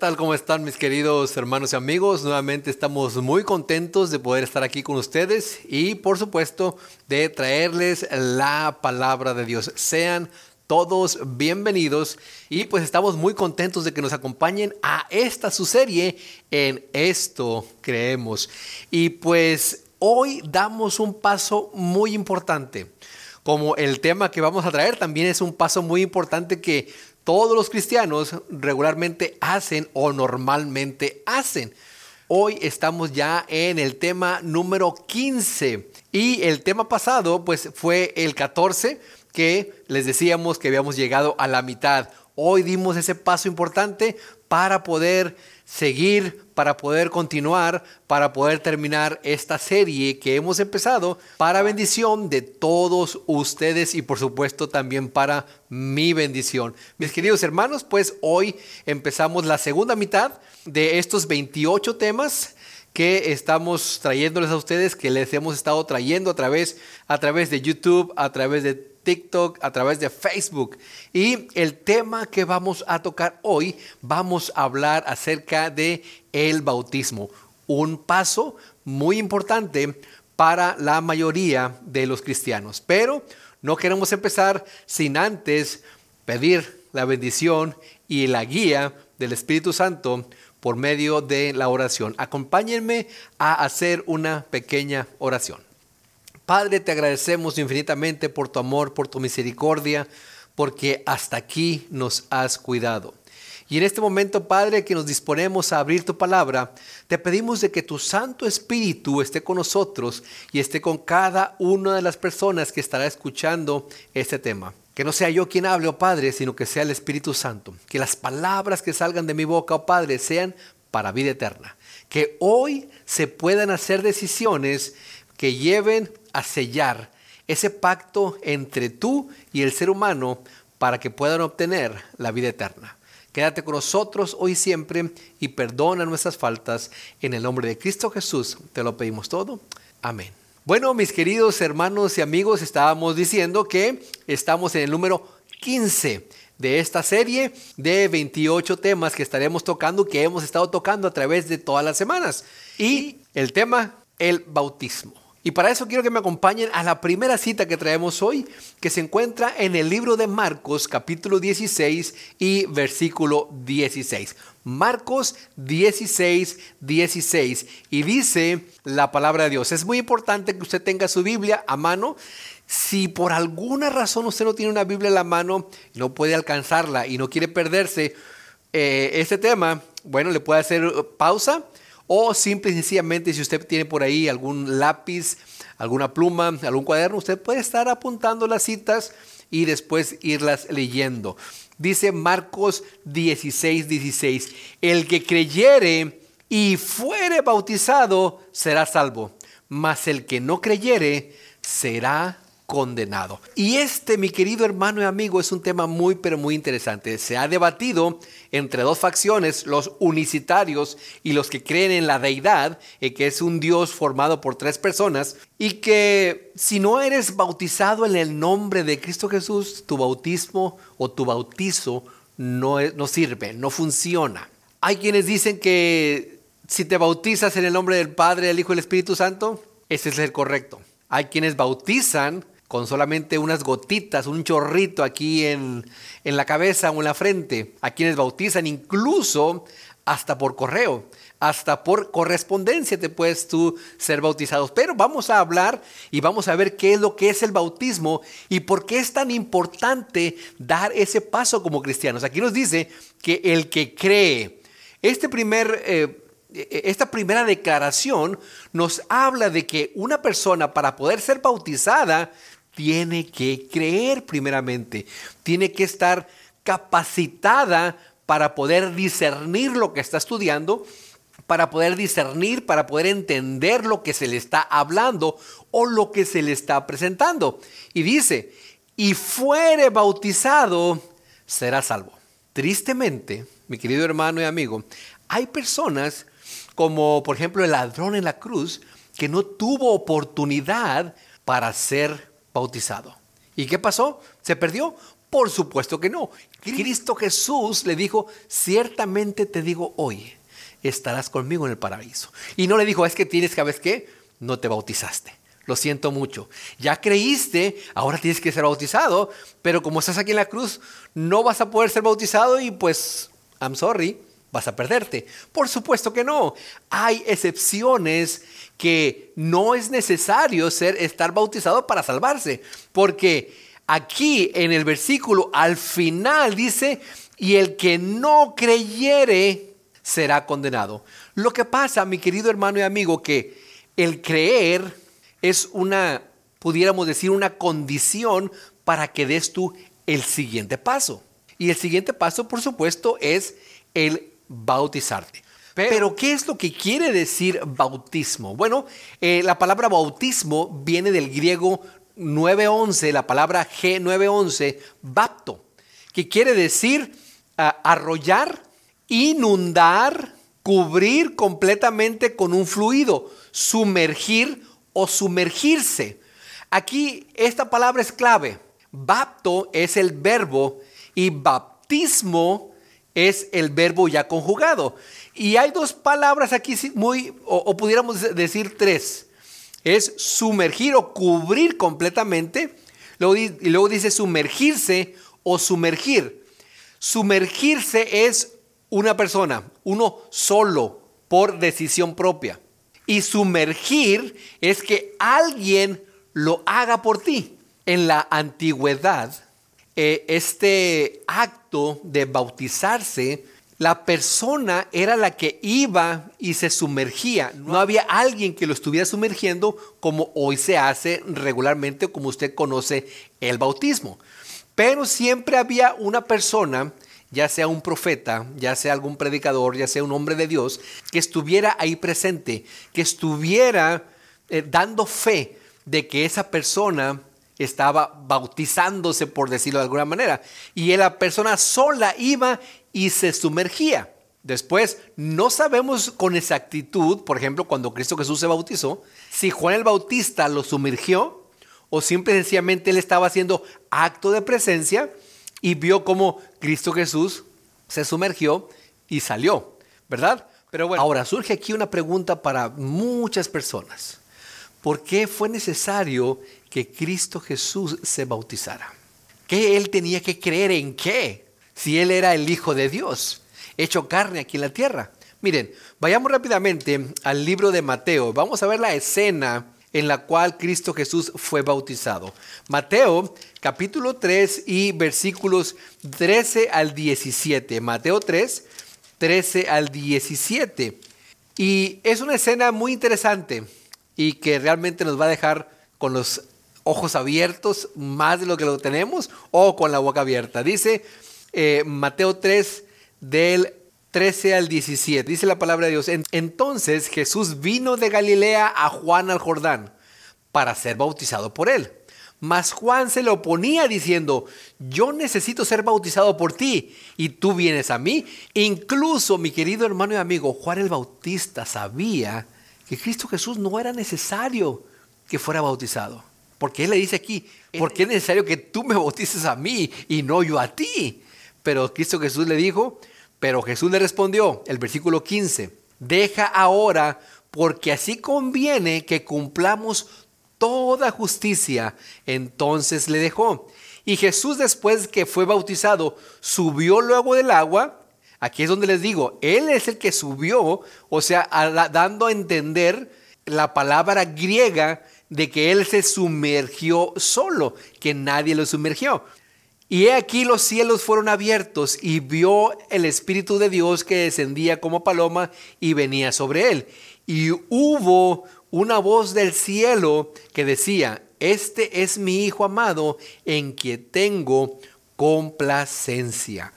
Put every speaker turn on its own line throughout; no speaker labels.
tal? ¿Cómo están mis queridos hermanos y amigos? Nuevamente estamos muy contentos de poder estar aquí con ustedes y por supuesto de traerles la palabra de Dios. Sean todos bienvenidos y pues estamos muy contentos de que nos acompañen a esta su serie en esto creemos. Y pues hoy damos un paso muy importante. Como el tema que vamos a traer también es un paso muy importante que todos los cristianos regularmente hacen o normalmente hacen. Hoy estamos ya en el tema número 15 y el tema pasado pues fue el 14 que les decíamos que habíamos llegado a la mitad. Hoy dimos ese paso importante para poder seguir, para poder continuar, para poder terminar esta serie que hemos empezado para bendición de todos ustedes y por supuesto también para mi bendición. Mis queridos hermanos, pues hoy empezamos la segunda mitad de estos 28 temas que estamos trayéndoles a ustedes, que les hemos estado trayendo a través, a través de YouTube, a través de TikTok, a través de Facebook. Y el tema que vamos a tocar hoy, vamos a hablar acerca de el bautismo, un paso muy importante para la mayoría de los cristianos. Pero no queremos empezar sin antes pedir la bendición y la guía del Espíritu Santo por medio de la oración. Acompáñenme a hacer una pequeña oración. Padre, te agradecemos infinitamente por tu amor, por tu misericordia, porque hasta aquí nos has cuidado. Y en este momento, Padre, que nos disponemos a abrir tu palabra, te pedimos de que tu Santo Espíritu esté con nosotros y esté con cada una de las personas que estará escuchando este tema. Que no sea yo quien hable, oh Padre, sino que sea el Espíritu Santo. Que las palabras que salgan de mi boca, oh Padre, sean para vida eterna. Que hoy se puedan hacer decisiones que lleven a sellar ese pacto entre tú y el ser humano para que puedan obtener la vida eterna. Quédate con nosotros hoy siempre y perdona nuestras faltas. En el nombre de Cristo Jesús te lo pedimos todo. Amén. Bueno, mis queridos hermanos y amigos, estábamos diciendo que estamos en el número 15 de esta serie de 28 temas que estaremos tocando, que hemos estado tocando a través de todas las semanas. Y el tema, el bautismo. Y para eso quiero que me acompañen a la primera cita que traemos hoy, que se encuentra en el libro de Marcos capítulo 16 y versículo 16. Marcos 16, 16. Y dice la palabra de Dios. Es muy importante que usted tenga su Biblia a mano. Si por alguna razón usted no tiene una Biblia en la mano, no puede alcanzarla y no quiere perderse eh, este tema, bueno, le puede hacer pausa o simple y sencillamente, si usted tiene por ahí algún lápiz, alguna pluma, algún cuaderno, usted puede estar apuntando las citas y después irlas leyendo. Dice Marcos 16, 16, el que creyere y fuere bautizado será salvo, mas el que no creyere será condenado. Y este, mi querido hermano y amigo, es un tema muy, pero muy interesante. Se ha debatido entre dos facciones, los unicitarios y los que creen en la deidad, eh, que es un Dios formado por tres personas, y que si no eres bautizado en el nombre de Cristo Jesús, tu bautismo o tu bautizo no, no sirve, no funciona. Hay quienes dicen que si te bautizas en el nombre del Padre, del Hijo y del Espíritu Santo, ese es el correcto. Hay quienes bautizan con solamente unas gotitas, un chorrito aquí en, en la cabeza o en la frente. A quienes bautizan incluso hasta por correo, hasta por correspondencia te puedes tú ser bautizado. Pero vamos a hablar y vamos a ver qué es lo que es el bautismo y por qué es tan importante dar ese paso como cristianos. Aquí nos dice que el que cree, este primer... Eh, esta primera declaración nos habla de que una persona para poder ser bautizada tiene que creer primeramente, tiene que estar capacitada para poder discernir lo que está estudiando, para poder discernir, para poder entender lo que se le está hablando o lo que se le está presentando. Y dice, y fuere bautizado, será salvo. Tristemente, mi querido hermano y amigo, hay personas como por ejemplo el ladrón en la cruz que no tuvo oportunidad para ser bautizado. ¿Y qué pasó? Se perdió Por supuesto que no. Cristo Jesús le dijo, ciertamente te digo hoy, estarás conmigo en el paraíso. Y no le dijo, es que tienes que, ¿sabes qué? No te bautizaste. Lo siento mucho. Ya creíste, ahora tienes que ser bautizado, pero como estás aquí en la cruz, no vas a poder ser bautizado y pues, I'm sorry, vas a perderte. Por supuesto que no. Hay excepciones que no es necesario ser, estar bautizado para salvarse, porque aquí en el versículo al final dice, y el que no creyere será condenado. Lo que pasa, mi querido hermano y amigo, que el creer es una, pudiéramos decir, una condición para que des tú el siguiente paso. Y el siguiente paso, por supuesto, es el bautizarte. Pero, ¿qué es lo que quiere decir bautismo? Bueno, eh, la palabra bautismo viene del griego 911, la palabra G911, bapto, que quiere decir ah, arrollar, inundar, cubrir completamente con un fluido, sumergir o sumergirse. Aquí esta palabra es clave. Bapto es el verbo y baptismo es el verbo ya conjugado. Y hay dos palabras aquí muy, o, pudiéramos decir tres. Es sumergir o cubrir completamente. y luego dice sumergirse o sumergir. Sumergirse es una persona, uno solo, por decisión propia. Y sumergir es que alguien lo haga por ti. En la antigüedad, eh, este acto de bautizarse, la persona era la que iba y se sumergía. No había alguien que lo estuviera sumergiendo como hoy se hace regularmente, como usted conoce el bautismo. Pero siempre había una persona ya sea un profeta, ya sea algún predicador, ya sea un hombre de Dios, que estuviera ahí presente, que estuviera eh, dando fe de que esa persona estaba bautizándose, por decirlo de alguna manera. Y la persona sola iba y se sumergía. Después, no sabemos con exactitud, por ejemplo, cuando Cristo Jesús se bautizó, si Juan el Bautista lo sumergió o simple y sencillamente él estaba haciendo acto de presencia y vio cómo Cristo Jesús se sumergió y salió, ¿verdad? Pero bueno, ahora surge aquí una pregunta para muchas personas. ¿Por qué fue necesario que Cristo Jesús se bautizara? ¿Qué él tenía que creer en qué? Si él era el Hijo de Dios, hecho carne aquí en la tierra. Miren, vayamos rápidamente al libro de Mateo. Vamos a ver la escena en la cual Cristo Jesús fue bautizado. Mateo capítulo 3 y versículos 13 al 17. Mateo 3, 13 al 17. Y es una escena muy interesante y que realmente nos va a dejar con los ojos abiertos más de lo que lo tenemos o con la boca abierta. Dice eh, Mateo 3 del 13 al 17. Dice la palabra de Dios. Entonces Jesús vino de Galilea a Juan al Jordán para ser bautizado por él. Mas Juan se le oponía diciendo, yo necesito ser bautizado por ti y tú vienes a mí. Incluso mi querido hermano y amigo Juan el Bautista sabía que Cristo Jesús no era necesario que fuera bautizado. Porque él le dice aquí, ¿por qué es necesario que tú me bautices a mí y no yo a ti? Pero Cristo Jesús le dijo, pero Jesús le respondió, el versículo 15, deja ahora porque así conviene que cumplamos toda justicia. Entonces le dejó. Y Jesús después que fue bautizado, subió luego del agua. Aquí es donde les digo, Él es el que subió, o sea, dando a entender la palabra griega de que Él se sumergió solo, que nadie lo sumergió. Y he aquí los cielos fueron abiertos y vio el Espíritu de Dios que descendía como paloma y venía sobre él. Y hubo una voz del cielo que decía, este es mi Hijo amado en quien tengo complacencia.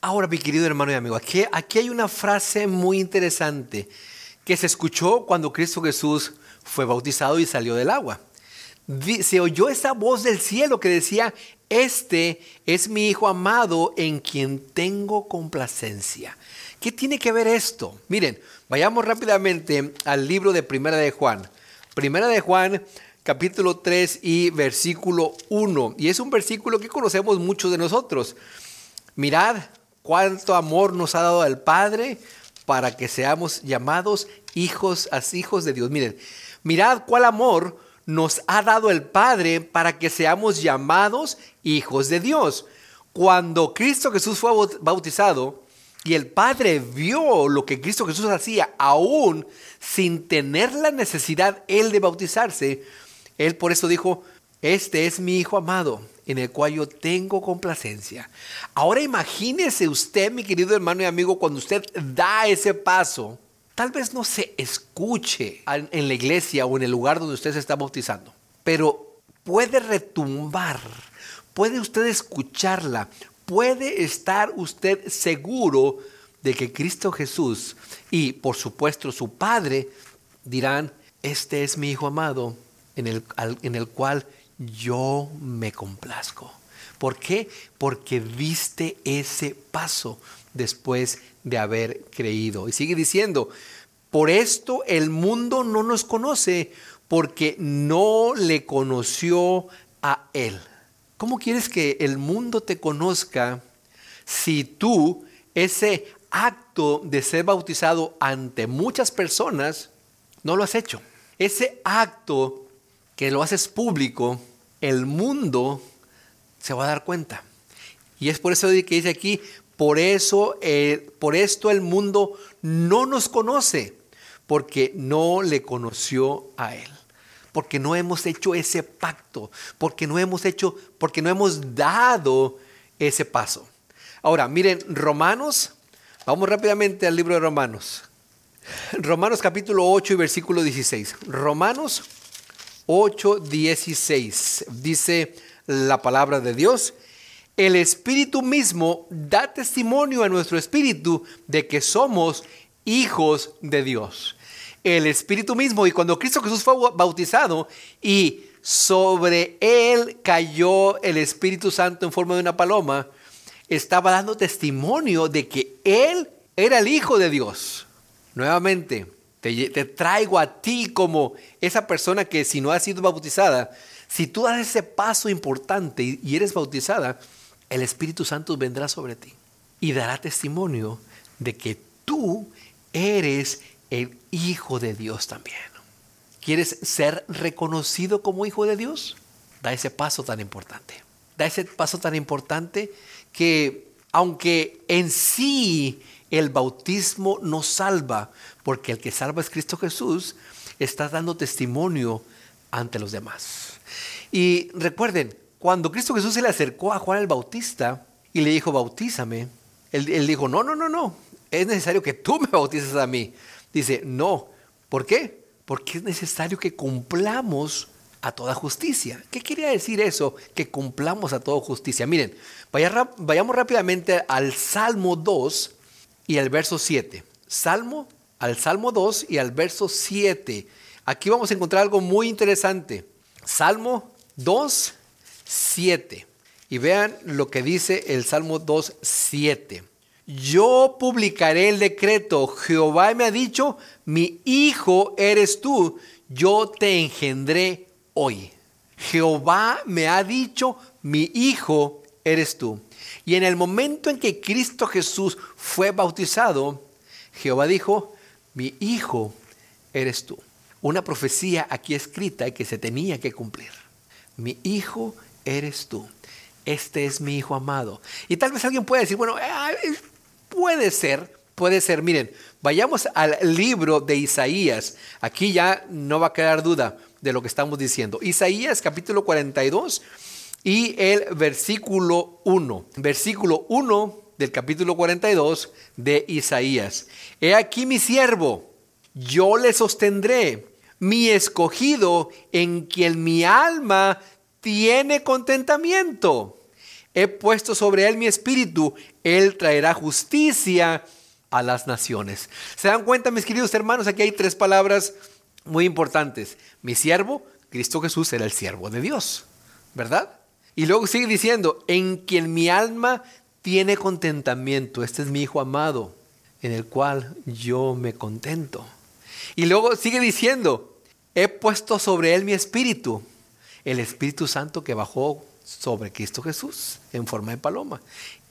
Ahora, mi querido hermano y amigo, aquí, aquí hay una frase muy interesante que se escuchó cuando Cristo Jesús fue bautizado y salió del agua. Se oyó esa voz del cielo que decía, este es mi Hijo amado en quien tengo complacencia. ¿Qué tiene que ver esto? Miren, vayamos rápidamente al libro de Primera de Juan. Primera de Juan, capítulo 3 y versículo 1. Y es un versículo que conocemos muchos de nosotros. Mirad cuánto amor nos ha dado el Padre para que seamos llamados hijos, hijos de Dios. Miren, mirad cuál amor nos ha dado el Padre para que seamos llamados hijos de Dios. Cuando Cristo Jesús fue bautizado y el Padre vio lo que Cristo Jesús hacía, aún sin tener la necesidad él de bautizarse, él por eso dijo, este es mi Hijo amado, en el cual yo tengo complacencia. Ahora imagínese usted, mi querido hermano y amigo, cuando usted da ese paso, tal vez no se escuche en la iglesia o en el lugar donde usted se está bautizando, pero puede retumbar, puede usted escucharla, puede estar usted seguro de que Cristo Jesús y por supuesto su Padre dirán, este es mi Hijo amado en el, en el cual yo me complazco. ¿Por qué? Porque viste ese paso después de haber creído. Y sigue diciendo, por esto el mundo no nos conoce porque no le conoció a Él. ¿Cómo quieres que el mundo te conozca si tú ese acto de ser bautizado ante muchas personas no lo has hecho? Ese acto que lo haces público, el mundo se va a dar cuenta. Y es por eso que dice aquí, por eso, eh, por esto el mundo no nos conoce, porque no le conoció a él. Porque no hemos hecho ese pacto, porque no hemos hecho, porque no hemos dado ese paso. Ahora, miren, Romanos, vamos rápidamente al libro de Romanos. Romanos capítulo 8 y versículo 16. Romanos 8:16. Dice la palabra de Dios, el Espíritu mismo da testimonio a nuestro espíritu de que somos hijos de Dios. El Espíritu mismo, y cuando Cristo Jesús fue bautizado y sobre él cayó el Espíritu Santo en forma de una paloma, estaba dando testimonio de que él era el Hijo de Dios. Nuevamente, te, traigo a ti como esa persona que si no has sido bautizada, si tú das ese paso importante y, y eres bautizada, el Espíritu Santo vendrá sobre ti y dará testimonio de que tú eres el Hijo de Dios también. ¿Quieres ser reconocido como Hijo de Dios? Da ese paso tan importante. Da ese paso tan importante que aunque en sí el bautismo no salva, porque el que salva es Cristo Jesús, está dando testimonio ante los demás. Y recuerden, cuando Cristo Jesús se le acercó a Juan el Bautista y le dijo, bautízame, él, dijo, no, no, no, no, es necesario que tú me bautices a mí. Dice, no, ¿por qué? Porque es necesario que cumplamos a toda justicia. ¿Qué quería decir eso? Que cumplamos a toda justicia. Miren, vayamos rápidamente al Salmo 2, y al verso 7. Salmo, al Salmo 2 y al verso 7. Aquí vamos a encontrar algo muy interesante. Salmo 2, 7. Y vean lo que dice el Salmo 2, 7. Yo publicaré el decreto. Jehová me ha dicho, mi hijo eres tú. Yo te engendré hoy. Jehová me ha dicho, mi hijo eres tú. Y en el momento en que Cristo Jesús fue bautizado, Jehová dijo, mi hijo eres tú. Una profecía aquí escrita que se tenía que cumplir. Mi hijo eres tú. Este es mi hijo amado. Y tal vez alguien pueda decir, bueno, puede ser, puede ser. Miren, vayamos al libro de Isaías. Aquí ya no va a quedar duda de lo que estamos diciendo. Isaías capítulo 42 y el versículo 1. Versículo 1 del capítulo 42 de Isaías. He aquí mi siervo, yo le sostendré, mi escogido en quien mi alma tiene contentamiento. He puesto sobre él mi espíritu, él traerá justicia a las naciones. ¿Se dan cuenta, mis queridos hermanos? Aquí hay tres palabras muy importantes. Mi siervo, Cristo Jesús era el siervo de Dios, ¿verdad? Y luego sigue diciendo, en quien mi alma tiene contentamiento. Este es mi Hijo amado, en el cual yo me contento. Y luego sigue diciendo, he puesto sobre él mi espíritu, el Espíritu Santo que bajó sobre Cristo Jesús en forma de paloma.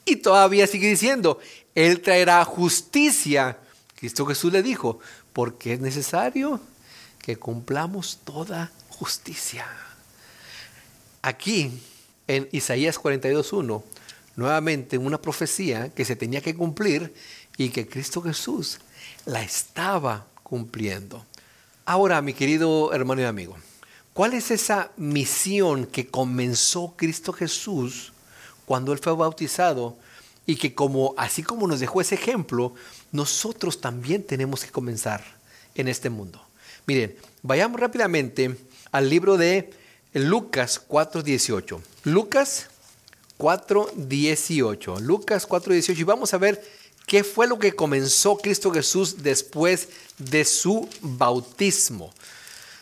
Y todavía sigue diciendo, Él traerá justicia. Cristo Jesús le dijo, porque es necesario que cumplamos toda justicia. Aquí, en Isaías 42.1, nuevamente una profecía que se tenía que cumplir y que Cristo Jesús la estaba cumpliendo. Ahora, mi querido hermano y amigo, ¿cuál es esa misión que comenzó Cristo Jesús cuando Él fue bautizado y que como, así como nos dejó ese ejemplo, nosotros también tenemos que comenzar en este mundo? Miren, vayamos rápidamente al libro de Lucas 4.18. Lucas 4.18. Lucas 4.18. Y vamos a ver qué fue lo que comenzó Cristo Jesús después de su bautismo.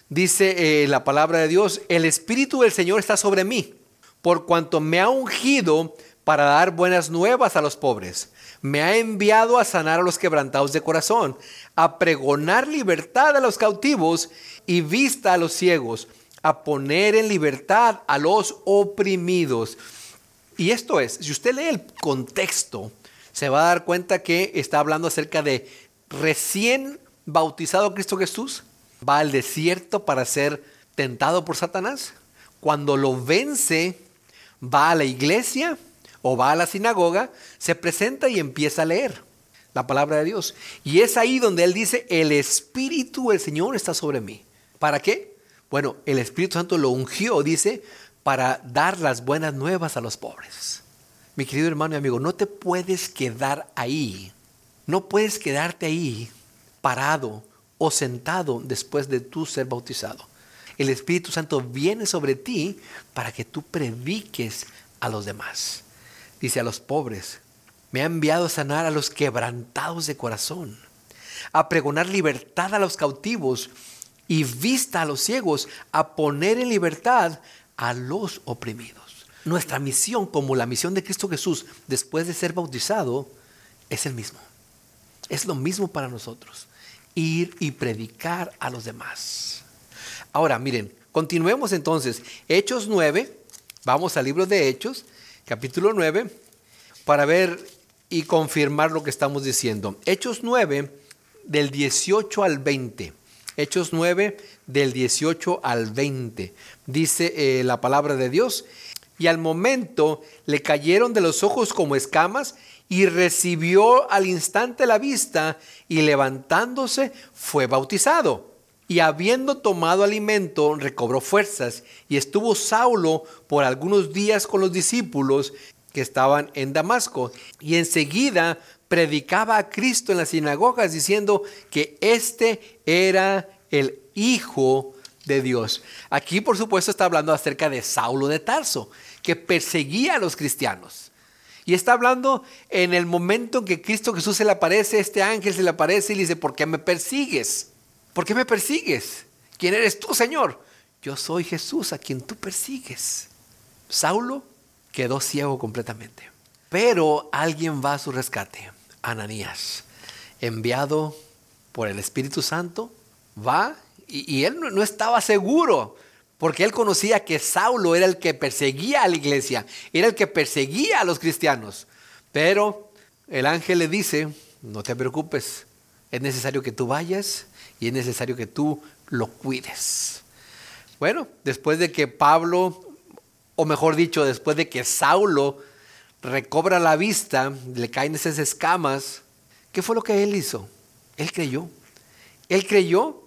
Dice eh, la palabra de Dios, el Espíritu del Señor está sobre mí, por cuanto me ha ungido para dar buenas nuevas a los pobres. Me ha enviado a sanar a los quebrantados de corazón, a pregonar libertad a los cautivos y vista a los ciegos, a poner en libertad a los oprimidos. Y esto es, si usted lee el contexto, se va a dar cuenta que está hablando acerca de recién bautizado Cristo Jesús, va al desierto para ser tentado por Satanás. Cuando lo vence, va a la iglesia o va a la sinagoga, se presenta y empieza a leer la palabra de Dios. Y es ahí donde él dice, el Espíritu del Señor está sobre mí. ¿Para qué? Bueno, el Espíritu Santo lo ungió, dice, para dar las buenas nuevas a los pobres. Mi querido hermano y amigo, no te puedes quedar ahí. No puedes quedarte ahí parado o sentado después de tú ser bautizado. El Espíritu Santo viene sobre ti para que tú prediques a los demás dice a los pobres, me ha enviado a sanar a los quebrantados de corazón, a pregonar libertad a los cautivos y vista a los ciegos, a poner en libertad a los oprimidos. Nuestra misión, como la misión de Cristo Jesús después de ser bautizado, es el mismo. Es lo mismo para nosotros, ir y predicar a los demás. Ahora, miren, continuemos entonces. Hechos 9, vamos al libro de Hechos, capítulo 9, para ver y confirmar lo que estamos diciendo. Hechos 9, del 18 al 20. Hechos 9, del 18 al 20. Dice eh, la palabra de Dios. Y al momento le cayeron de los ojos como escamas y recibió al instante la vista y levantándose fue bautizado. Y habiendo tomado alimento, recobró fuerzas y estuvo Saulo por algunos días con los discípulos que estaban en Damasco. Y enseguida predicaba a Cristo en las sinagogas diciendo que este era el Hijo de Dios. Aquí por supuesto está hablando acerca de Saulo de Tarso, que perseguía a los cristianos. Y está hablando en el momento en que Cristo Jesús se le aparece, este ángel se le aparece y le dice, ¿por qué me persigues? ¿Por qué me persigues? ¿Quién eres tú, Señor? Yo soy Jesús a quien tú persigues. Saulo quedó ciego completamente. Pero alguien va a su rescate. Ananías, enviado por el Espíritu Santo, va y, él no estaba seguro porque él conocía que Saulo era el que perseguía a la iglesia, era el que perseguía a los cristianos. Pero el ángel le dice, no te preocupes, es necesario que tú vayas y es necesario que tú lo cuides. Bueno, después de que Pablo, o mejor dicho, después de que Saulo recobra la vista, le caen esas escamas, ¿qué fue lo que él hizo? Él creyó. Él creyó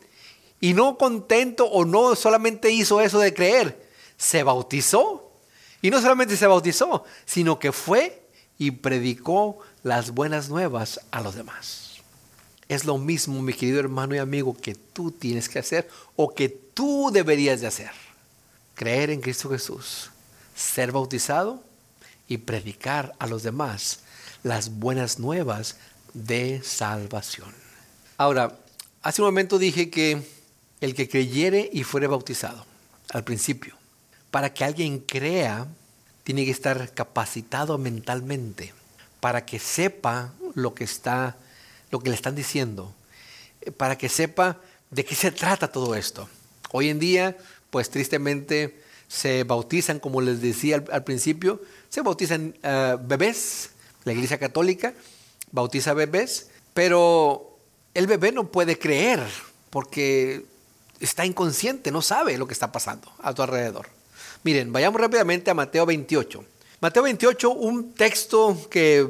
y no contento o no solamente hizo eso de creer, se bautizó. Y no solamente se bautizó, sino que fue y predicó las buenas nuevas a los demás. Es lo mismo, mi querido hermano y amigo, que tú tienes que hacer o que tú deberías de hacer. Creer en Cristo Jesús, ser bautizado y predicar a los demás las buenas nuevas de salvación. Ahora, hace un momento dije que el que creyere y fuere bautizado, al principio, para que alguien crea, tiene que estar capacitado mentalmente para que sepa lo que está lo que le están diciendo, eh, para que sepa de qué se trata todo esto. Hoy en día, pues tristemente se bautizan, como les decía al, principio, se bautizan eh, bebés, la Iglesia Católica bautiza bebés, pero el bebé no puede creer porque está inconsciente, no sabe lo que está pasando a tu alrededor. Miren, vayamos rápidamente a Mateo 28. Mateo 28, un texto que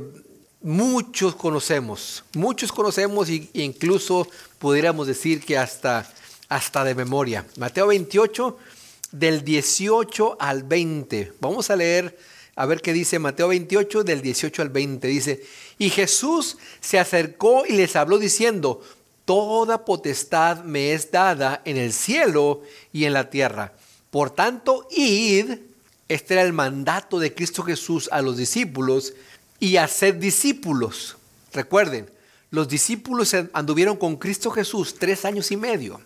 muchos conocemos, muchos conocemos e incluso pudiéramos decir que hasta, hasta de memoria. Mateo 28, del 18 al 20. Vamos a leer, a ver qué dice Mateo 28, del 18 al 20. Dice, y Jesús se acercó y les habló diciendo, Toda potestad me es dada en el cielo y en la tierra. Por tanto, id, este era el mandato de Cristo Jesús a los discípulos, y haced discípulos. Recuerden, los discípulos anduvieron con Cristo Jesús tres años y medio,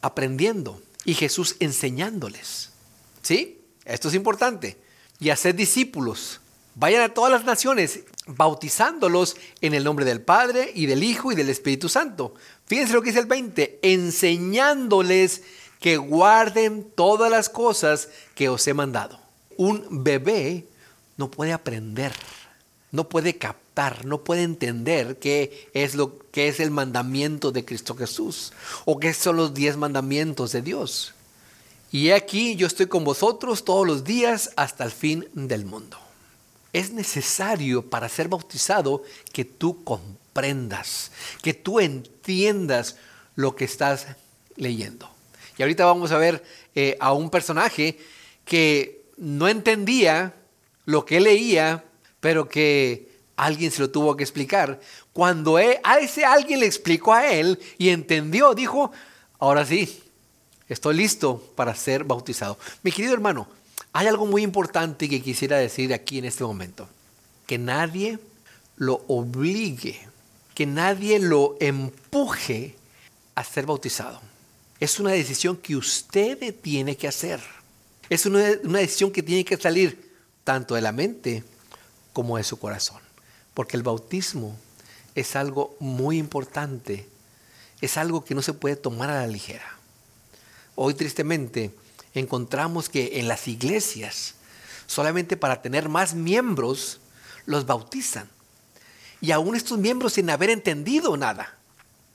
aprendiendo, y Jesús enseñándoles. ¿Sí? Esto es importante. Y haced discípulos. Vayan a todas las naciones, bautizándolos en el nombre del Padre y del Hijo y del Espíritu Santo. Fíjense lo que dice el 20, enseñándoles que guarden todas las cosas que os he mandado. Un bebé no puede aprender, no puede captar, no puede entender qué es lo que es el mandamiento de Cristo Jesús o qué son los diez mandamientos de Dios. Y aquí yo estoy con vosotros todos los días hasta el fin del mundo es necesario para ser bautizado que tú comprendas, que tú entiendas lo que estás leyendo. Y ahorita vamos a ver eh, a un personaje que no entendía lo que leía, pero que alguien se lo tuvo que explicar. Cuando a ese alguien le explicó a él y entendió, dijo, ahora sí, estoy listo para ser bautizado. Mi querido hermano, hay algo muy importante que quisiera decir aquí en este momento. Que nadie lo obligue, que nadie lo empuje a ser bautizado. Es una decisión que usted tiene que hacer. Es una, decisión que tiene que salir tanto de la mente como de su corazón. Porque el bautismo es algo muy importante. Es algo que no se puede tomar a la ligera. Hoy tristemente encontramos que en las iglesias, solamente para tener más miembros, los bautizan. Y aún estos miembros sin haber entendido nada.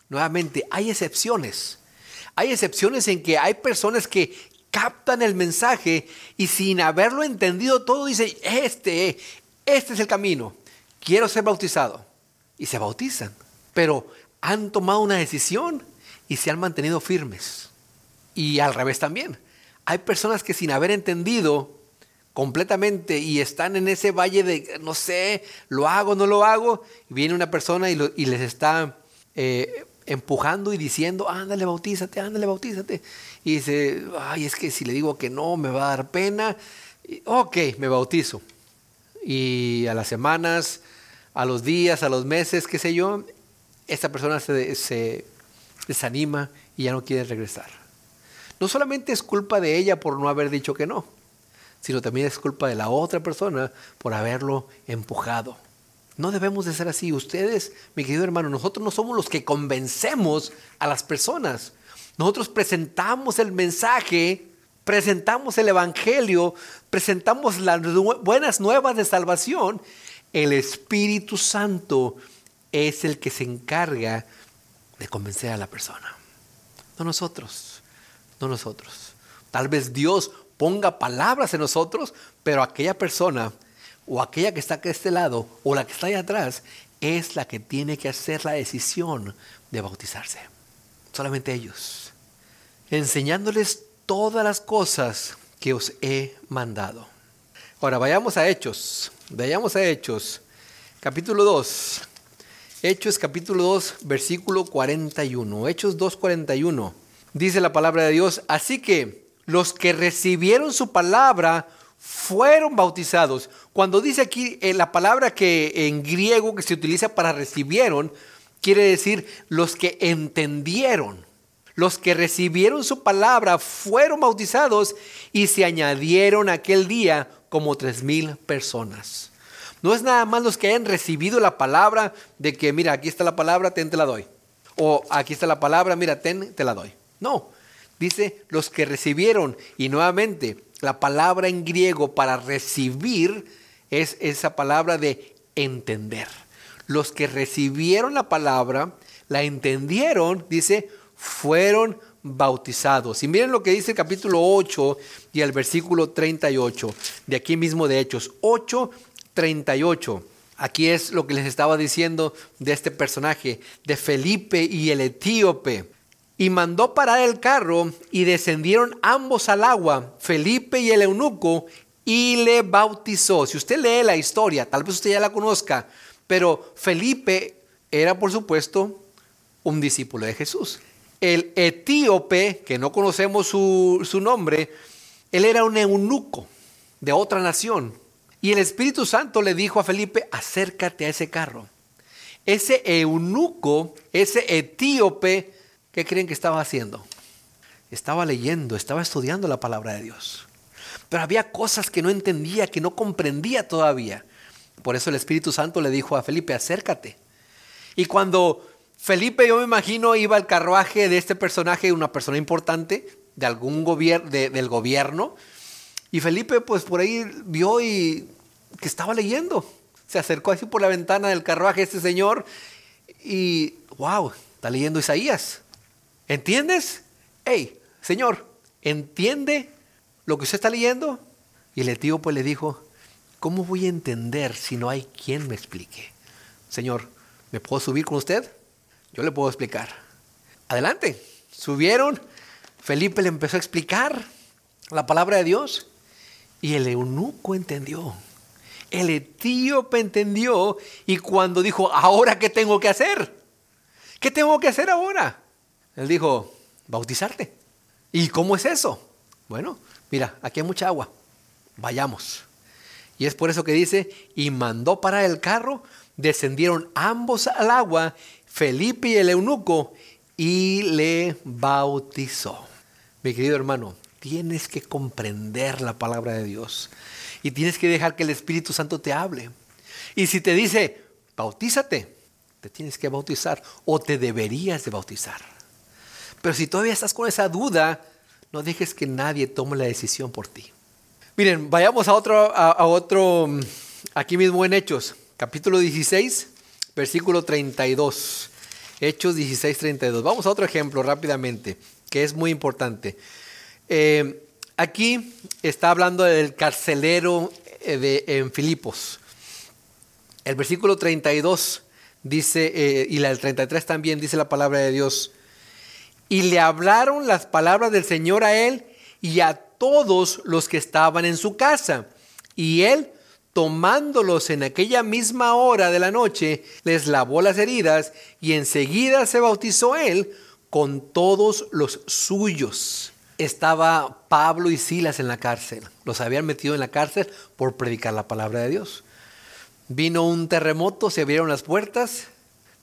Nuevamente, hay excepciones. Hay excepciones en que hay personas que captan el mensaje y sin haberlo entendido todo dicen, este, este es el camino, quiero ser bautizado. Y se bautizan. Pero han tomado una decisión y se han mantenido firmes. Y al revés también. Hay personas que sin haber entendido completamente y están en ese valle de, no sé, lo hago, no lo hago, viene una persona y, les está eh, empujando y diciendo, ándale, bautízate, ándale, bautízate. Y dice, ay, es que si le digo que no, me va a dar pena. ok, me bautizo. Y a las semanas, a los días, a los meses, qué sé yo, esta persona se desanima y ya no quiere regresar no solamente es culpa de ella por no haber dicho que no, sino también es culpa de la otra persona por haberlo empujado. No debemos de ser así. Ustedes, mi querido hermano, nosotros no somos los que convencemos a las personas. Nosotros presentamos el mensaje, presentamos el Evangelio, presentamos las buenas nuevas de salvación. El Espíritu Santo es el que se encarga de convencer a la persona, no nosotros nosotros. Tal vez Dios ponga palabras en nosotros, pero aquella persona o aquella que está aquí de este lado o la que está ahí atrás es la que tiene que hacer la decisión de bautizarse. Solamente ellos. Enseñándoles todas las cosas que os he mandado. Ahora vayamos a Hechos. Vayamos a Hechos. Capítulo 2. Hechos capítulo 2, versículo 41. Hechos 2, 41 dice la palabra de Dios, así que los que recibieron su palabra fueron bautizados. Cuando dice aquí eh, la palabra que en griego que se utiliza para recibieron, quiere decir los que entendieron. Los que recibieron su palabra fueron bautizados y se añadieron aquel día como tres mil personas. No es nada más los que hayan recibido la palabra de que, mira, aquí está la palabra, ten, te la doy. O aquí está la palabra, mira, ten, te la doy. No, Dice los que recibieron. Y nuevamente, la palabra en griego para recibir es esa palabra de entender. Los que recibieron la palabra, la entendieron, dice, fueron bautizados. Y miren lo que dice el capítulo 8 y el versículo 38, de aquí mismo de Hechos. 8, 38. Aquí es lo que les estaba diciendo de este personaje, de Felipe y el etíope. Y mandó parar el carro y descendieron ambos al agua, Felipe y el eunuco, y le bautizó. Si usted lee la historia, tal vez usted ya la conozca, pero Felipe era por supuesto un discípulo de Jesús. El etíope, que no conocemos su, su nombre, él era un eunuco de otra nación. Y el Espíritu Santo le dijo a Felipe, acércate a ese carro. Ese eunuco, ese etíope, ¿qué creen que estaba haciendo? Estaba leyendo, estaba estudiando la palabra de Dios. Pero había cosas que no entendía, que no comprendía todavía. Por eso el Espíritu Santo le dijo a Felipe, acércate. Y cuando Felipe, yo me imagino, iba al carruaje de este personaje, una persona importante de algún gobierno, del gobierno, y Felipe, pues por ahí vio y que estaba leyendo. Se acercó así por la ventana del carruaje este señor y, wow, está leyendo Isaías. ¿Entiendes? Hey, señor, ¿entiende lo que usted está leyendo? Y el etíope pues le dijo, ¿cómo voy a entender si no hay quien me explique? Señor, ¿me puedo subir con usted? Yo le puedo explicar. Adelante. Subieron. Felipe le empezó a explicar la palabra de Dios. Y el eunuco entendió. El etíope entendió y cuando dijo, ¿ahora qué tengo que hacer? ¿Qué tengo que hacer ahora? Él dijo, bautizarte. ¿Y cómo es eso? Bueno, mira, aquí hay mucha agua. Vayamos. Y es por eso que dice, y mandó para el carro, descendieron ambos al agua, Felipe y el eunuco, y le bautizó. Mi querido hermano, tienes que comprender la palabra de Dios y tienes que dejar que el Espíritu Santo te hable. Y si te dice, bautízate, te tienes que bautizar o te deberías de bautizar. Pero si todavía estás con esa duda, no dejes que nadie tome la decisión por ti. Miren, vayamos a otro, a, otro, mm, aquí mismo en Hechos, capítulo 16, versículo 32. Hechos 16, 32. Vamos a otro ejemplo rápidamente, que es muy importante. Eh, aquí está hablando del carcelero eh, de, en Filipos. El versículo 32 dice, eh, y el 33 también dice la palabra de Dios. Y le hablaron las palabras del Señor a él y a todos los que estaban en su casa. Y él, tomándolos en aquella misma hora de la noche, les lavó las heridas y enseguida se bautizó él con todos los suyos estaba Pablo y Silas en la cárcel. Los habían metido en la cárcel por predicar la palabra de Dios. Vino un terremoto, se abrieron las puertas.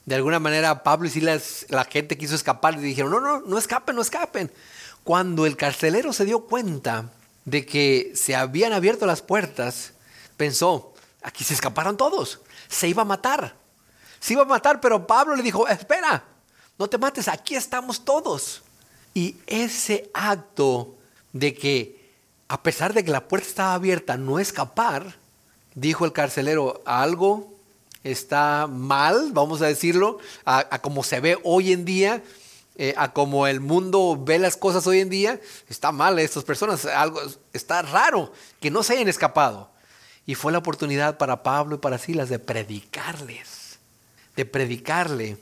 De alguna manera Pablo y Silas, la gente quiso escapar y dijeron, no, no, no escapen, no escapen. Cuando el carcelero se dio cuenta de que se habían abierto las puertas, pensó, aquí se escaparon todos, se iba a matar. Se iba a matar, pero Pablo le dijo, espera, no te mates, aquí estamos todos. Y ese acto de que, a pesar de que la puerta estaba abierta, no escapar, dijo el carcelero, algo está mal, vamos a decirlo, a, como se ve hoy en día, eh, a como el mundo ve las cosas hoy en día, está mal estas personas, algo está raro que no se hayan escapado. Y fue la oportunidad para Pablo y para Silas de predicarles, de predicarle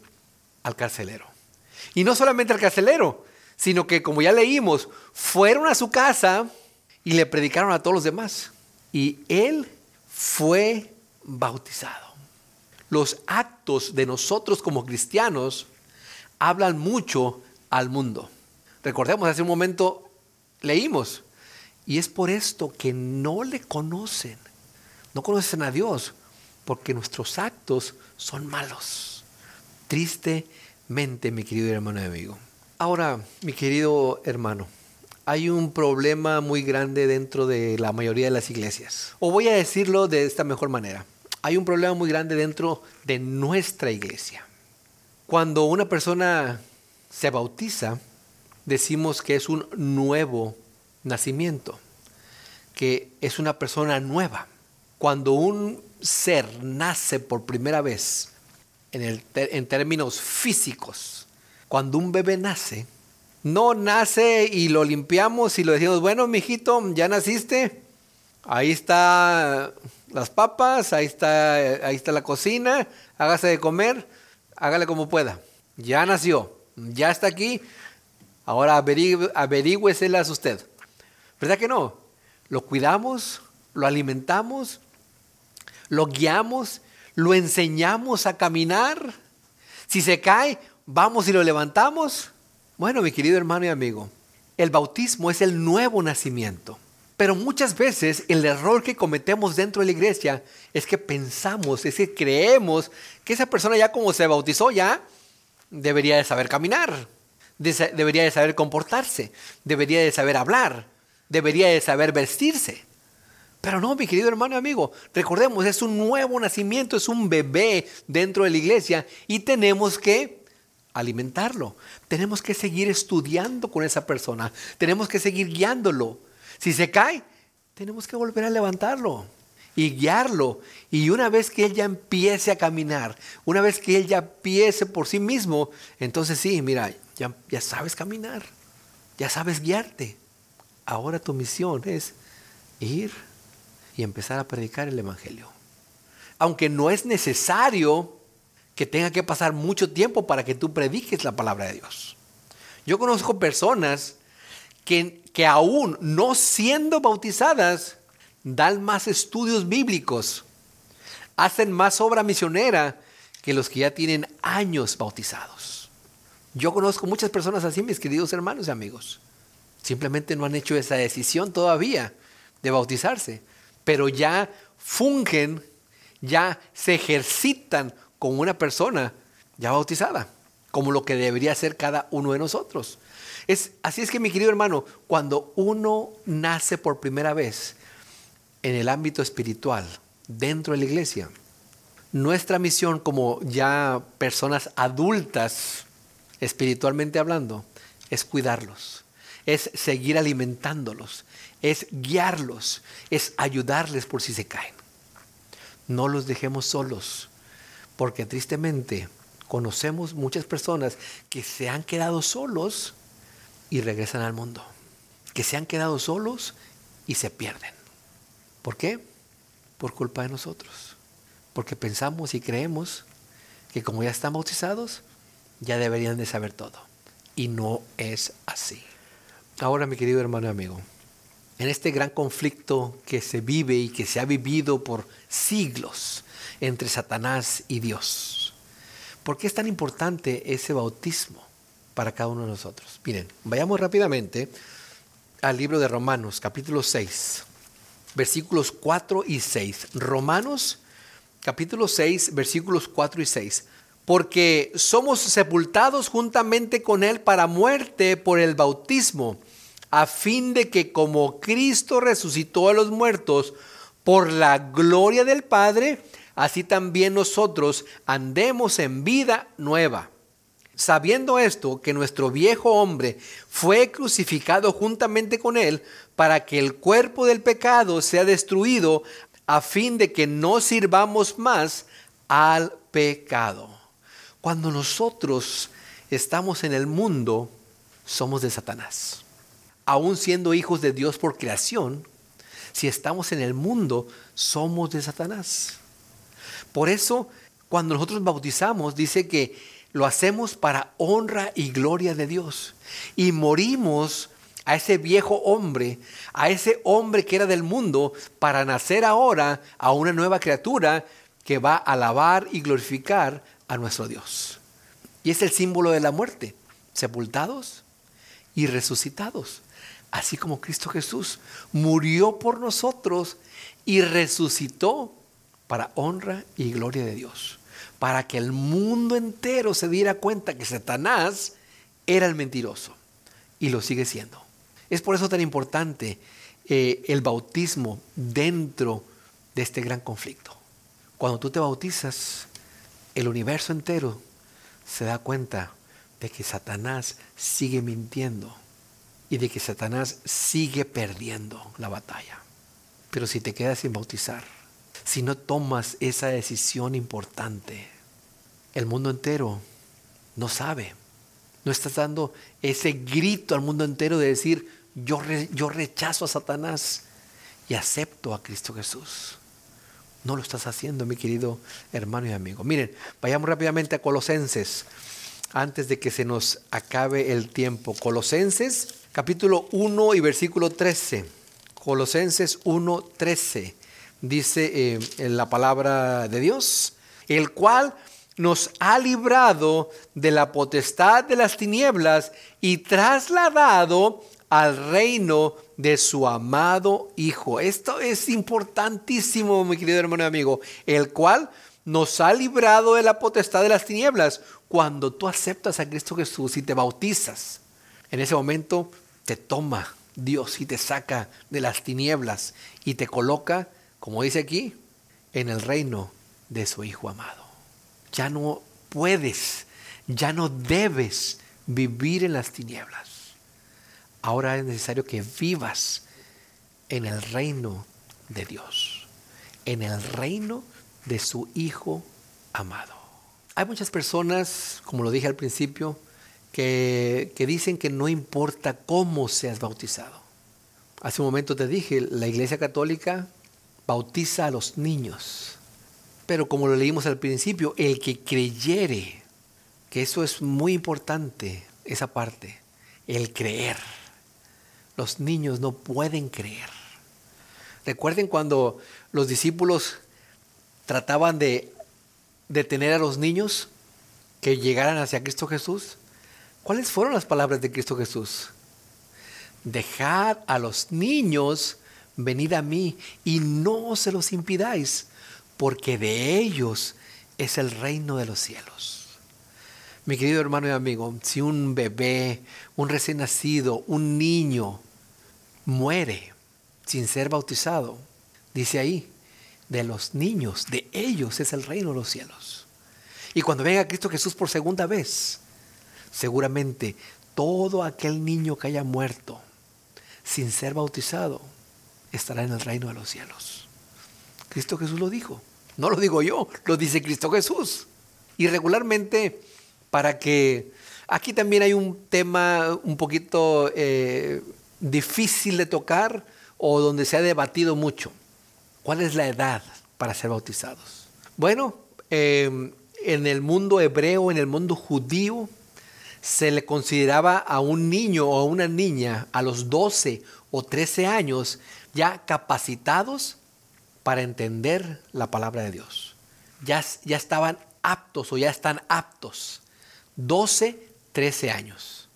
al carcelero. Y no solamente al carcelero, sino que como ya leímos, fueron a su casa y le predicaron a todos los demás. Y él fue bautizado. Los actos de nosotros como cristianos hablan mucho al mundo. Recordemos, hace un momento leímos, y es por esto que no le conocen, no conocen a Dios, porque nuestros actos son malos. Tristemente, mi querido hermano y amigo. Ahora, mi querido hermano, hay un problema muy grande dentro de la mayoría de las iglesias. O voy a decirlo de esta mejor manera. Hay un problema muy grande dentro de nuestra iglesia. Cuando una persona se bautiza, decimos que es un nuevo nacimiento, que es una persona nueva. Cuando un ser nace por primera vez, en, términos físicos, cuando un bebé nace, no nace y lo limpiamos y lo decimos, bueno, mijito, ya naciste, ahí está las papas, ahí está, ahí está la cocina, hágase de comer, hágale como pueda. Ya nació, ya está aquí, ahora averígüeselas usted. ¿Verdad que no? Lo cuidamos, lo alimentamos, lo guiamos, lo enseñamos a caminar. Si se cae, vamos y lo levantamos. Bueno, mi querido hermano y amigo, el bautismo es el nuevo nacimiento. Pero muchas veces el error que cometemos dentro de la iglesia es que pensamos, es que creemos que esa persona ya como se bautizó ya, debería de saber caminar, debería de saber comportarse, debería de saber hablar, debería de saber vestirse. Pero no, mi querido hermano y amigo, recordemos, es un nuevo nacimiento, es un bebé dentro de la iglesia y tenemos que alimentarlo. Tenemos que seguir estudiando con esa persona, tenemos que seguir guiándolo. Si se cae, tenemos que volver a levantarlo y guiarlo. Y una vez que él ya empiece a caminar, una vez que él ya empiece por sí mismo, entonces sí, mira, ya, ya sabes caminar, ya sabes guiarte. Ahora tu misión es ir y empezar a predicar el Evangelio. Aunque no es necesario que tenga que pasar mucho tiempo para que tú prediques la palabra de Dios. Yo conozco personas que, aún no siendo bautizadas, dan más estudios bíblicos, hacen más obra misionera que los que ya tienen años bautizados. Yo conozco muchas personas así, mis queridos hermanos y amigos. Simplemente no han hecho esa decisión todavía de bautizarse, pero ya fungen, ya se ejercitan como una persona ya bautizada, como lo que debería ser cada uno de nosotros. Es, así es que mi querido hermano, cuando uno nace por primera vez en el ámbito espiritual, dentro de la iglesia, nuestra misión como ya personas adultas, espiritualmente hablando, es cuidarlos, es seguir alimentándolos, es guiarlos, es ayudarles por si se caen. No los dejemos solos, porque tristemente conocemos muchas personas que se han quedado solos y regresan al mundo. Que se han quedado solos y se pierden. ¿Por qué? Por culpa de nosotros. Porque pensamos y creemos que como ya están bautizados, ya deberían de saber todo. Y no es así. Ahora, mi querido hermano y amigo, en este gran conflicto que se vive y que se ha vivido por siglos entre Satanás y Dios, ¿por qué es tan importante ese bautismo? para cada uno de nosotros. Miren, vayamos rápidamente al libro de Romanos, capítulo 6, versículos 4 y 6. Romanos, capítulo 6, versículos 4 y 6. Porque somos sepultados juntamente con Él para muerte por el bautismo, a fin de que como Cristo resucitó a los muertos por la gloria del Padre, así también nosotros andemos en vida nueva sabiendo esto, que nuestro viejo hombre fue crucificado juntamente con él para que el cuerpo del pecado sea destruido a fin de que no sirvamos más al pecado. Cuando nosotros estamos en el mundo, somos de Satanás. Aún siendo hijos de Dios por creación, si estamos en el mundo, somos de Satanás. Por eso, cuando nosotros bautizamos, dice que lo hacemos para honra y gloria de Dios. Y morimos a ese viejo hombre, a ese hombre que era del mundo, para nacer ahora a una nueva criatura que va a alabar y glorificar a nuestro Dios. Y es el símbolo de la muerte, sepultados y resucitados. Así como Cristo Jesús murió por nosotros y resucitó para honra y gloria de Dios para que el mundo entero se diera cuenta que Satanás era el mentiroso y lo sigue siendo. Es por eso tan importante eh, el bautismo dentro de este gran conflicto. Cuando tú te bautizas, el universo entero se da cuenta de que Satanás sigue mintiendo y de que Satanás sigue perdiendo la batalla. Pero si te quedas sin bautizar, si no tomas esa decisión importante, el mundo entero no sabe. No estás dando ese grito al mundo entero de decir, yo, yo rechazo a Satanás y acepto a Cristo Jesús. No lo estás haciendo, mi querido hermano y amigo. Miren, vayamos rápidamente a Colosenses antes de que se nos acabe el tiempo. Colosenses capítulo 1 y versículo 13. Colosenses 1, 13. Dice eh, en la palabra de Dios, el cual nos ha librado de la potestad de las tinieblas y trasladado al reino de su amado Hijo. Esto es importantísimo, mi querido hermano y amigo, el cual nos ha librado de la potestad de las tinieblas. Cuando tú aceptas a Cristo Jesús y te bautizas, en ese momento te toma Dios y te saca de las tinieblas y te coloca, como dice aquí, en el reino de su Hijo amado. Ya no puedes, ya no debes vivir en las tinieblas. Ahora es necesario que vivas en el reino de Dios, en el reino de su Hijo amado. Hay muchas personas, como lo dije al principio, que, dicen que no importa cómo seas bautizado. Hace un momento te dije, la Iglesia Católica bautiza a los niños. Pero como lo leímos al principio, el que creyere, que eso es muy importante, esa parte, el creer. Los niños no pueden creer. Recuerden cuando los discípulos trataban de detener a los niños que llegaran hacia Cristo Jesús. ¿Cuáles fueron las palabras de Cristo Jesús? Dejad a los niños venid a mí y no se los impidáis, porque de ellos es el reino de los cielos. Mi querido hermano y amigo, si un bebé, un recién nacido, un niño muere sin ser bautizado, dice ahí, de los niños, de ellos es el reino de los cielos. Y cuando venga Cristo Jesús por segunda vez, seguramente todo aquel niño que haya muerto sin ser bautizado estará en el reino de los cielos. Cristo Jesús lo dijo. No lo digo yo, lo dice Cristo Jesús. Y regularmente, para que... Aquí también hay un tema un poquito eh, difícil de tocar o donde se ha debatido mucho. ¿Cuál es la edad para ser bautizados? Bueno, em, en el mundo hebreo, en el mundo judío, se le consideraba a un niño o a una niña a los 12 o 13 años ya capacitados para entender la palabra de Dios. Ya, ya estaban aptos o ya están aptos. 12, 13 años.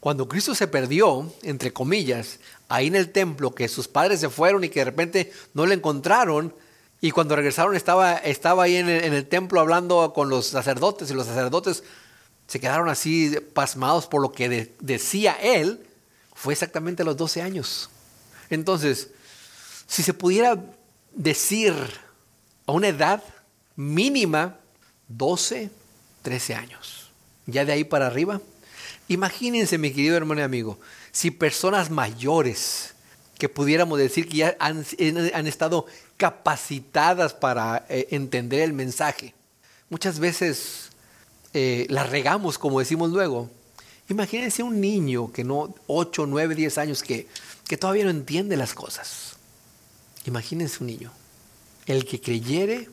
Cuando Cristo se perdió, entre comillas, ahí en el templo, que sus padres se fueron y que de repente no le encontraron, y cuando regresaron estaba, estaba ahí en el, templo hablando con los sacerdotes, y los sacerdotes se quedaron así pasmados por lo que decía él, fue exactamente a los 12 años. Entonces, si se pudiera decir a una edad mínima, 12, 13 años. Ya de ahí para arriba, Imagínense, mi querido hermano y amigo, si personas mayores, que pudiéramos decir que ya han, estado capacitadas para eh, entender el mensaje, muchas veces eh, las regamos, como decimos luego. Imagínense un niño que no, 8, 9, 10 años, que, que todavía no entiende las cosas. Imagínense un niño, el que creyere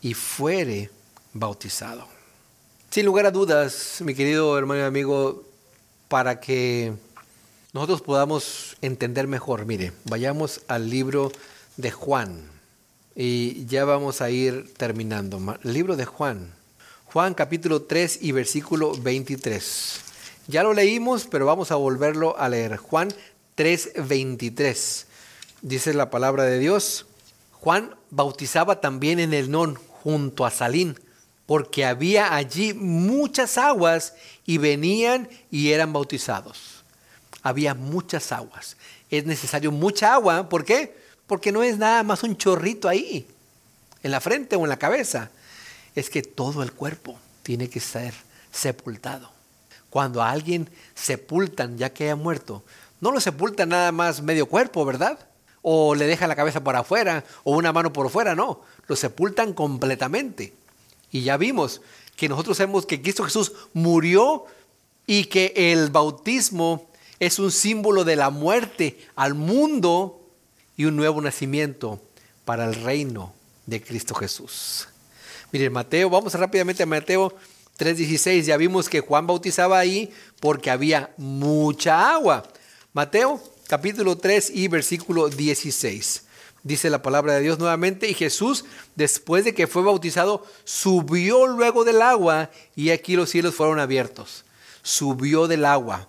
y fuere bautizado. Sin lugar a dudas, mi querido hermano y amigo, para que nosotros podamos entender mejor, mire, vayamos al libro de Juan y ya vamos a ir terminando. libro de Juan, Juan capítulo 3 y versículo 23. Ya lo leímos, pero vamos a volverlo a leer. Juan 3, 23. Dice la palabra de Dios. Juan bautizaba también en el Non, junto a Salín porque había allí muchas aguas y venían y eran bautizados. Había muchas aguas. Es necesario mucha agua, ¿por qué? Porque no es nada más un chorrito ahí, en la frente o en la cabeza. Es que todo el cuerpo tiene que ser sepultado. Cuando a alguien sepultan ya que haya muerto, no lo sepulta nada más medio cuerpo, ¿verdad? O le deja la cabeza por afuera o una mano por fuera, no, lo sepultan completamente. Y ya vimos que nosotros sabemos que Cristo Jesús murió y que el bautismo es un símbolo de la muerte al mundo y un nuevo nacimiento para el reino de Cristo Jesús. Miren, Mateo, vamos rápidamente a Mateo 3:16. Ya vimos que Juan bautizaba ahí porque había mucha agua. Mateo capítulo 3 y versículo 16. Dice la palabra de Dios nuevamente, y Jesús, después de que fue bautizado, subió luego del agua, y aquí los cielos fueron abiertos. Subió del agua.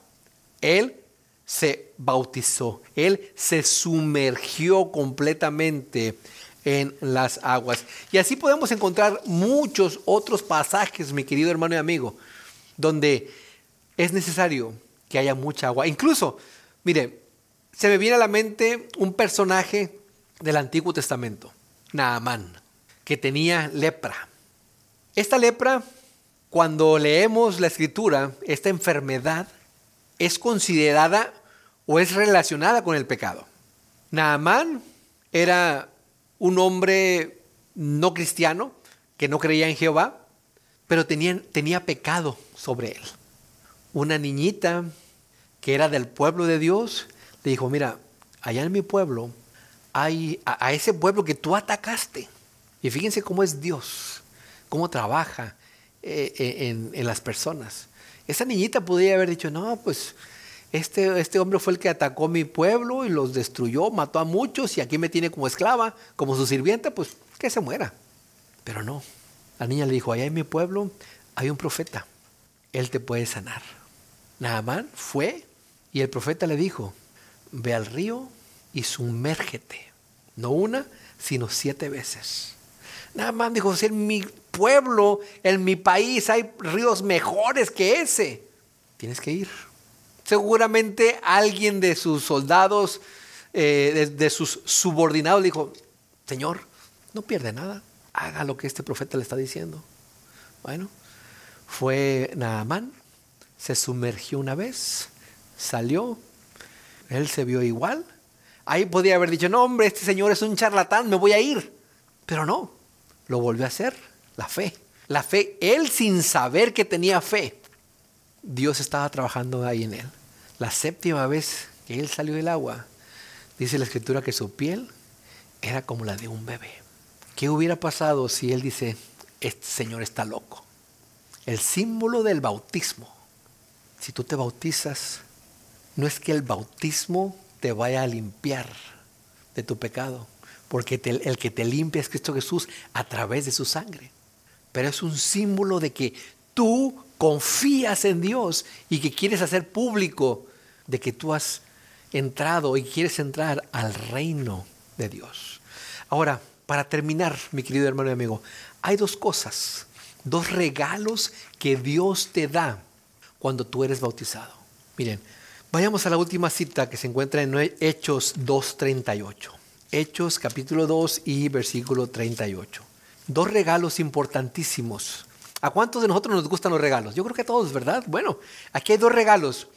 Él se bautizó, él se sumergió completamente en las aguas. Y así podemos encontrar muchos otros pasajes, mi querido hermano y amigo, donde es necesario que haya mucha agua. Incluso, mire, se me viene a la mente un personaje del Antiguo Testamento, Naamán, que tenía lepra. Esta lepra, cuando leemos la escritura, esta enfermedad es considerada o es relacionada con el pecado. Naamán era un hombre no cristiano que no creía en Jehová, pero tenía, tenía pecado sobre él. Una niñita que era del pueblo de Dios le dijo, mira, allá en mi pueblo hay a, ese pueblo que tú atacaste. Y fíjense cómo es Dios, cómo trabaja eh, eh, en, las personas. Esa niñita podría haber dicho, no, pues este, este, hombre fue el que atacó mi pueblo y los destruyó, mató a muchos y aquí me tiene como esclava, como su sirvienta, pues que se muera. Pero no, la niña le dijo, allá en mi pueblo hay un profeta, él te puede sanar. Naamán fue y el profeta le dijo, ve al río y sumérgete, no una, sino siete veces. Naamán dijo, si en mi pueblo, en mi país hay ríos mejores que ese, tienes que ir. Seguramente alguien de sus soldados, eh, de, sus subordinados, dijo, Señor, no pierde nada, haga lo que este profeta le está diciendo. Bueno, fue Naamán, se sumergió una vez, salió, él se vio igual. Ahí podía haber dicho, no hombre, este señor es un charlatán, me voy a ir. Pero no, lo volvió a hacer, la fe. La fe, él sin saber que tenía fe, Dios estaba trabajando ahí en él. La séptima vez que él salió del agua, dice la escritura que su piel era como la de un bebé. ¿Qué hubiera pasado si él dice, este señor está loco? El símbolo del bautismo. Si tú te bautizas, no es que el bautismo te vaya a limpiar de tu pecado, porque el que te limpia es Cristo Jesús a través de su sangre. Pero es un símbolo de que tú confías en Dios y que quieres hacer público de que tú has entrado y quieres entrar al reino de Dios. Ahora, para terminar, mi querido hermano y amigo, hay dos cosas, dos regalos que Dios te da cuando tú eres bautizado. Miren, vayamos a la última cita que se encuentra en Hechos 2.38. Hechos capítulo 2 y versículo 38. Dos regalos importantísimos ¿A cuántos de nosotros nos gustan los regalos? Yo creo que a todos, ¿verdad? Bueno, aquí hay dos regalos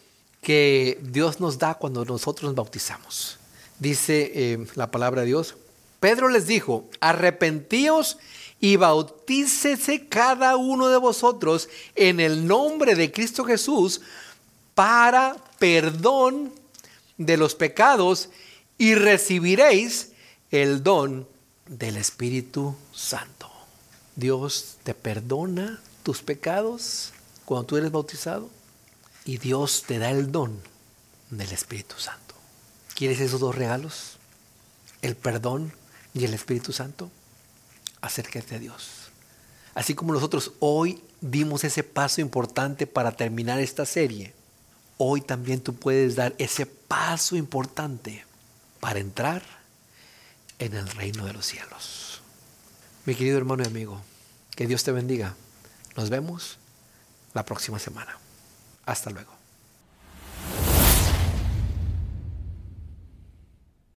que Dios nos da cuando nosotros nos bautizamos. Dice eh, la palabra de Dios. Pedro les dijo, arrepentíos y bautícese cada uno de vosotros en el nombre de Cristo Jesús para perdón de los pecados y recibiréis el don del Espíritu Santo. Dios te perdona tus pecados cuando tú eres bautizado y Dios te da el don del Espíritu Santo. ¿Quieres esos dos regalos? El perdón y el Espíritu Santo. Acércate a Dios. Así como nosotros hoy dimos ese paso importante para terminar esta serie, hoy también tú puedes dar ese paso importante para entrar en el reino de los cielos. Mi querido hermano y amigo, que Dios te bendiga. Nos vemos la próxima semana. Hasta luego.